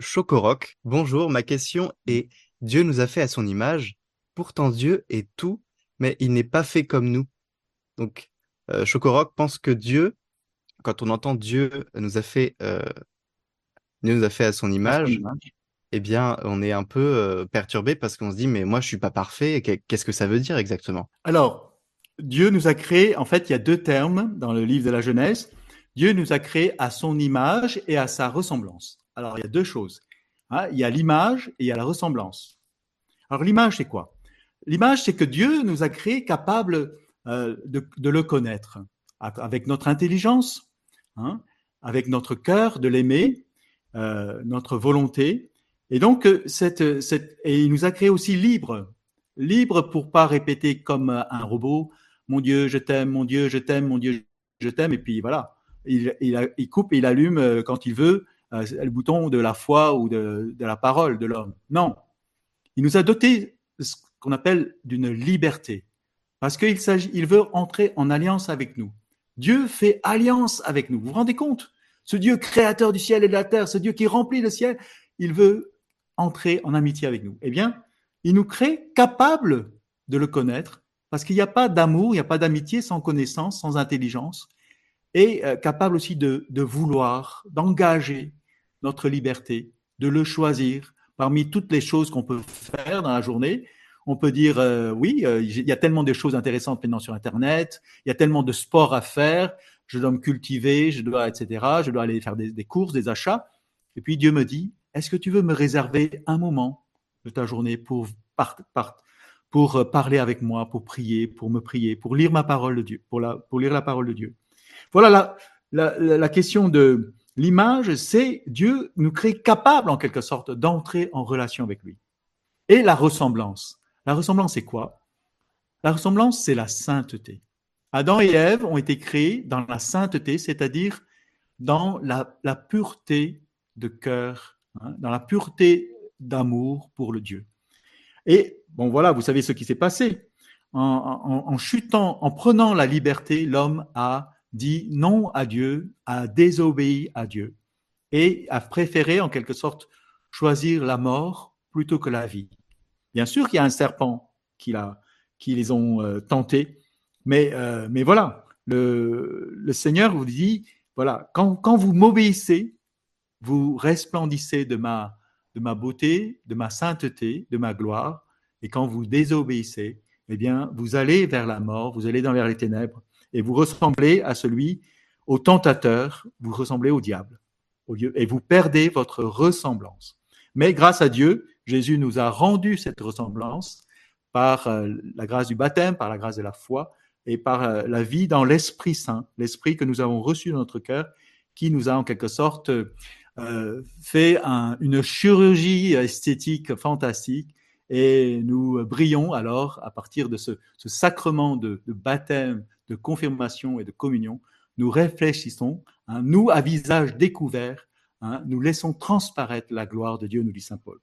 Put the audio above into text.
Chocoroc. Bonjour, ma question est Dieu nous a fait à son image, pourtant Dieu est tout, mais il n'est pas fait comme nous. Donc, euh, Chocoroc pense que Dieu, quand on entend Dieu nous a fait, euh, Dieu nous a fait à son image, eh bien, on est un peu euh, perturbé parce qu'on se dit, mais moi, je suis pas parfait. Qu'est-ce que ça veut dire exactement? Alors, Dieu nous a créé, en fait, il y a deux termes dans le livre de la Genèse. Dieu nous a créé à son image et à sa ressemblance. Alors, il y a deux choses. Hein. il y a l'image et il y a la ressemblance. Alors, l'image, c'est quoi? L'image, c'est que Dieu nous a créé capables euh, de, le connaître avec notre intelligence, hein, avec notre cœur, de l'aimer, euh, notre volonté. Et donc, cette, et il nous a créé aussi libres, libres pour pas répéter comme un robot, mon Dieu, je t'aime, mon Dieu, je t'aime, mon Dieu, je t'aime, et puis voilà il, coupe et il allume euh, quand il veut euh, le bouton de la foi ou de, la parole de l'homme. Non, il nous a doté ce qu'on appelle d'une liberté, parce qu'il il veut entrer en alliance avec nous. Dieu fait alliance avec nous. Vous vous rendez compte? Ce Dieu créateur du ciel et de la terre, ce Dieu qui remplit le ciel, il veut entrer en amitié avec nous. Eh bien, il nous crée capables de le connaître, parce qu'il n'y a pas d'amour, il n'y a pas d'amitié sans connaissance, sans intelligence et euh, capable aussi de vouloir, d'engager notre liberté, de le choisir parmi toutes les choses qu'on peut faire dans la journée. On peut dire euh, oui, euh, il y a tellement de choses intéressantes maintenant sur Internet, il y a tellement de sports à faire, je dois me cultiver, je dois, etc. Je dois aller faire des, courses, des achats. Et puis Dieu me dit, est-ce que tu veux me réserver un moment de ta journée pour, pour parler avec moi, pour prier, pour me prier, pour lire ma parole de Dieu, pour, la, lire la parole de Dieu? Voilà la, la, question de l'image, c'est Dieu nous crée capable en quelque sorte d'entrer en relation avec lui. Et la ressemblance. La ressemblance, c'est quoi? La ressemblance, c'est la sainteté. Adam et Ève ont été créés dans la sainteté, c'est-à-dire dans la, pureté de cœur, hein, dans la pureté d'amour pour le Dieu. Et bon, voilà, vous savez ce qui s'est passé. En, chutant, en prenant la liberté, l'homme a dit non à Dieu, a désobéi à Dieu et a préféré en quelque sorte choisir la mort plutôt que la vie. Bien sûr qu'il y a un serpent qui, les ont euh, tentés, mais, euh, voilà, le, Seigneur vous dit, voilà, quand, vous m'obéissez, vous resplendissez de ma, beauté, de ma sainteté, de ma gloire, et quand vous désobéissez, eh bien, vous allez vers la mort, vous allez dans les ténèbres, et vous ressemblez à celui, au tentateur, vous ressemblez au diable, au lieu, et vous perdez votre ressemblance. Mais grâce à Dieu, Jésus nous a rendu cette ressemblance par euh, la grâce du baptême, par la grâce de la foi et par euh, la vie dans l'Esprit Saint, l'Esprit que nous avons reçu dans notre cœur, qui nous a en quelque sorte euh, fait une chirurgie esthétique fantastique et nous brillons alors à partir de ce, sacrement de, baptême, de confirmation et de communion. Nous réfléchissons, hein, nous à visage découvert, hein, nous laissons transparaître la gloire de Dieu, nous dit Saint Paul.